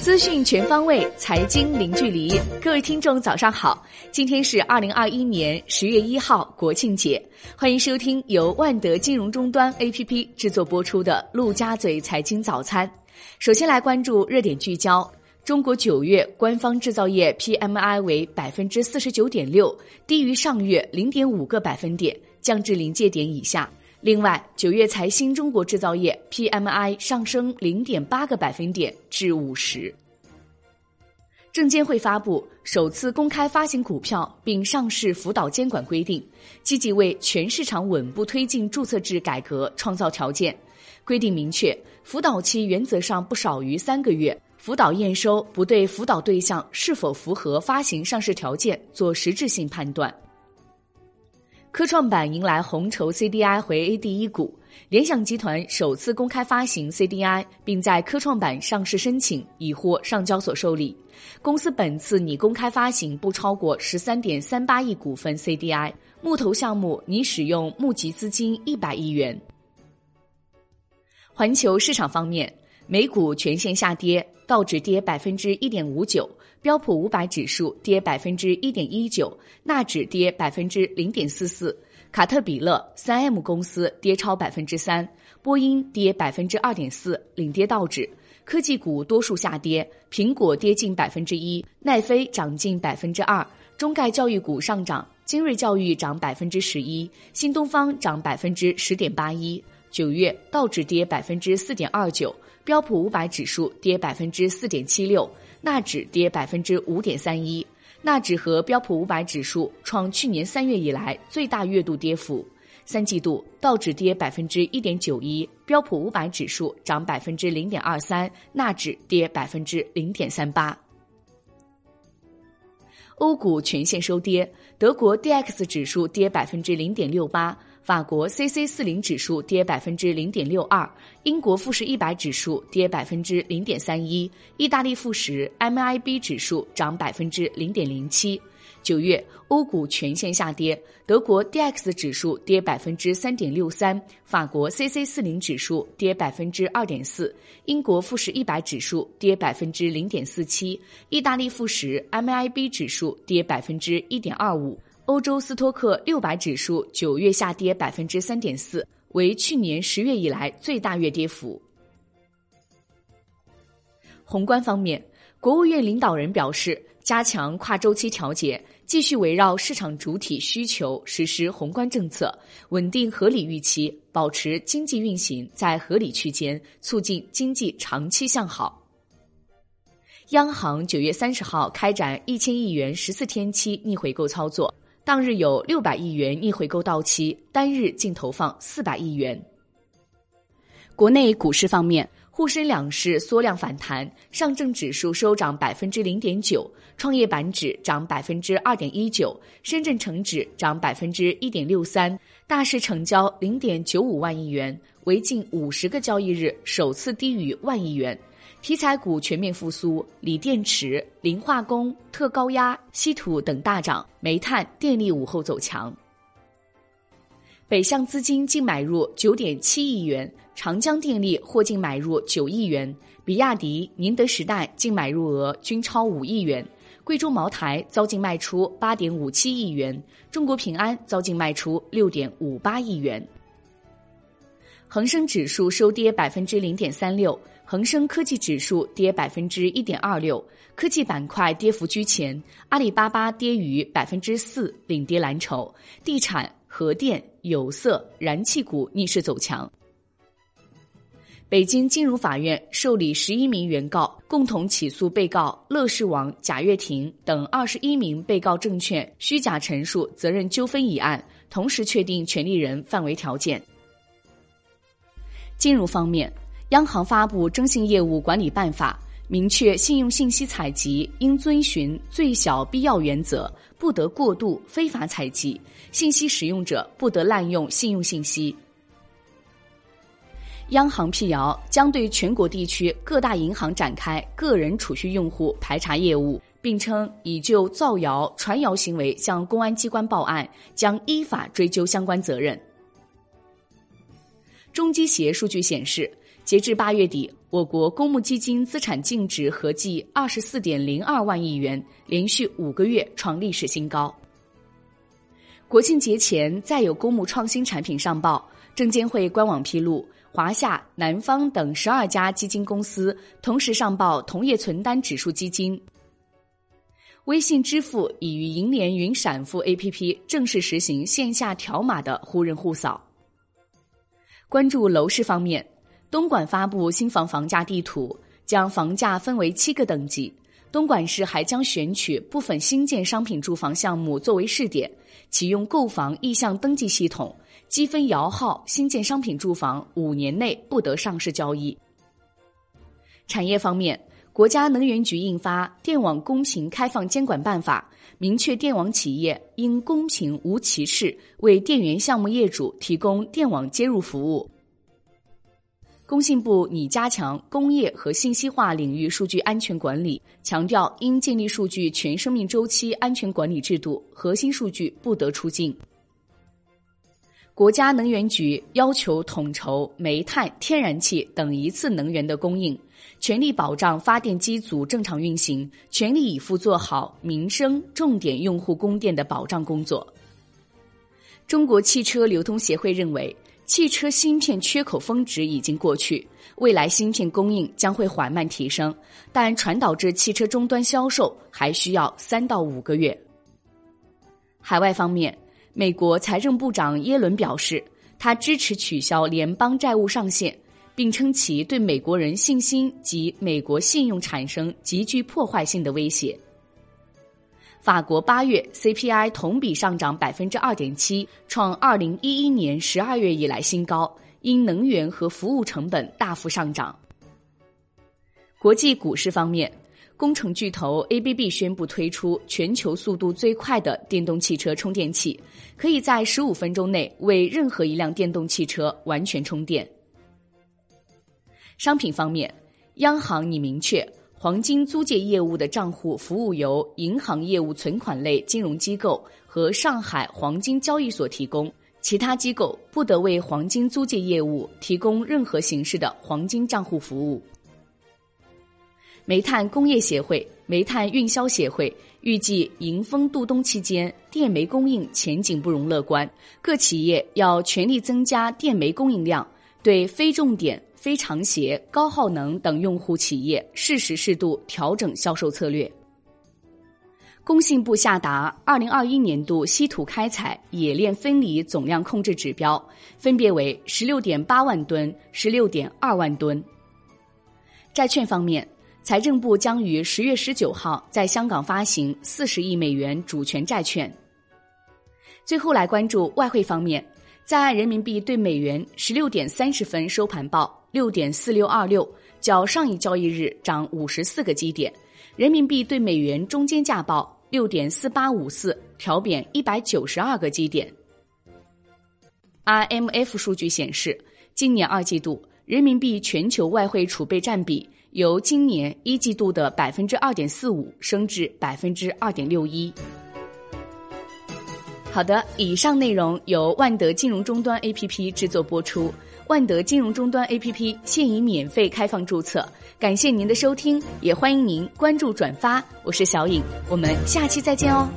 资讯全方位，财经零距离。各位听众，早上好！今天是二零二一年十月一号，国庆节，欢迎收听由万德金融终端 APP 制作播出的《陆家嘴财经早餐》。首先来关注热点聚焦：中国九月官方制造业 PMI 为百分之四十九点六，低于上月零点五个百分点，降至临界点以下。另外，九月财新中国制造业 PMI 上升零点八个百分点至五十。证监会发布首次公开发行股票并上市辅导监管规定，积极为全市场稳步推进注册制改革创造条件。规定明确，辅导期原则上不少于三个月，辅导验收不对辅导对象是否符合发行上市条件做实质性判断。科创板迎来红筹 CDI 回 A 第一股，联想集团首次公开发行 CDI，并在科创板上市申请已获上交所受理。公司本次拟公开发行不超过十三点三八亿股份 CDI，募投项目拟使用募集资金一百亿元。环球市场方面，美股全线下跌，道指跌百分之一点五九。标普五百指数跌百分之一点一九，纳指跌百分之零点四四，卡特彼勒、三 M 公司跌超百分之三，波音跌百分之二点四，领跌道指。科技股多数下跌，苹果跌近百分之一，奈飞涨近百分之二，中概教育股上涨，精锐教育涨百分之十一，新东方涨百分之十点八一。九月道指跌百分之四点二九，标普五百指数跌百分之四点七六。纳指跌百分之五点三一，纳指和标普五百指数创去年三月以来最大月度跌幅。三季度道指跌百分之一点九一，标普五百指数涨百分之零点二三，纳指跌百分之零点三八。欧股全线收跌，德国 D X 指数跌百分之零点六八。法国 C C 四零指数跌百分之零点六二，英国富时一百指数跌百分之零点三一，意大利富时 M I B 指数涨百分之零点零七。九月欧股全线下跌，德国 D X 指数跌百分之三点六三，法国 C C 四零指数跌百分之二点四，英国富时一百指数跌百分之零点四七，意大利富时 M I B 指数跌百分之一点二五。欧洲斯托克六百指数九月下跌百分之三点四，为去年十月以来最大月跌幅。宏观方面，国务院领导人表示，加强跨周期调节，继续围绕市场主体需求实施宏观政策，稳定合理预期，保持经济运行在合理区间，促进经济长期向好。央行九月三十号开展一千亿元十四天期逆回购操作。当日有六百亿元逆回购到期，单日净投放四百亿元。国内股市方面，沪深两市缩量反弹，上证指数收涨百分之零点九，创业板指涨百分之二点一九，深圳成指涨百分之一点六三，大市成交零点九五万亿元，为近五十个交易日首次低于万亿元。题材股全面复苏，锂电池、磷化工、特高压、稀土等大涨，煤炭、电力午后走强。北向资金净买入九点七亿元，长江电力获净买入九亿元，比亚迪、宁德时代净买入额均超五亿元，贵州茅台遭净卖出八点五七亿元，中国平安遭净卖出六点五八亿元。恒生指数收跌百分之零点三六。恒生科技指数跌百分之一点二六，科技板块跌幅居前，阿里巴巴跌逾百分之四，领跌蓝筹，地产、核电、有色、燃气股逆势走强。北京金融法院受理十一名原告共同起诉被告乐视网贾跃亭等二十一名被告证券虚假陈述责任纠纷一案，同时确定权利人范围条件。金融方面。央行发布《征信业务管理办法》，明确信用信息采集应遵循最小必要原则，不得过度非法采集信息，使用者不得滥用信用信息。央行辟谣，将对全国地区各大银行展开个人储蓄用户排查业务，并称已就造谣传谣行为向公安机关报案，将依法追究相关责任。中基协数据显示。截至八月底，我国公募基金资产净值合计二十四点零二万亿元，连续五个月创历史新高。国庆节前再有公募创新产品上报，证监会官网披露，华夏、南方等十二家基金公司同时上报同业存单指数基金。微信支付已于银联云闪付 APP 正式实行线下条码的互认互扫。关注楼市方面。东莞发布新房房价地图，将房价分为七个等级。东莞市还将选取部分新建商品住房项目作为试点，启用购房意向登记系统，积分摇号新建商品住房五年内不得上市交易。产业方面，国家能源局印发《电网公平开放监管办法》，明确电网企业应公平无歧视为电源项目业主提供电网接入服务。工信部拟加强工业和信息化领域数据安全管理，强调应建立数据全生命周期安全管理制度，核心数据不得出境。国家能源局要求统筹煤炭、天然气等一次能源的供应，全力保障发电机组正常运行，全力以赴做好民生重点用户供电的保障工作。中国汽车流通协会认为。汽车芯片缺口峰值已经过去，未来芯片供应将会缓慢提升，但传导至汽车终端销售还需要三到五个月。海外方面，美国财政部长耶伦表示，他支持取消联邦债务上限，并称其对美国人信心及美国信用产生极具破坏性的威胁。法国八月 CPI 同比上涨百分之二点七，创二零一一年十二月以来新高，因能源和服务成本大幅上涨。国际股市方面，工程巨头 ABB 宣布推出全球速度最快的电动汽车充电器，可以在十五分钟内为任何一辆电动汽车完全充电。商品方面，央行拟明确。黄金租借业务的账户服务由银行业务存款类金融机构和上海黄金交易所提供，其他机构不得为黄金租借业务提供任何形式的黄金账户服务。煤炭工业协会、煤炭运销协会预计，迎峰度冬期间，电煤供应前景不容乐观，各企业要全力增加电煤供应量，对非重点。非长协、高耗能等用户企业适时适度调整销售策略。工信部下达二零二一年度稀土开采冶炼分离总量控制指标，分别为十六点八万吨、十六点二万吨。债券方面，财政部将于十月十九号在香港发行四十亿美元主权债券。最后来关注外汇方面，在岸人民币对美元十六点三十分收盘报。六点四六二六，较上一交易日涨五十四个基点，人民币对美元中间价报六点四八五四，调贬一百九十二个基点。IMF 数据显示，今年二季度人民币全球外汇储备占比由今年一季度的百分之二点四五升至百分之二点六一。好的，以上内容由万德金融终端 APP 制作播出。万德金融终端 APP 现已免费开放注册，感谢您的收听，也欢迎您关注转发。我是小颖，我们下期再见哦。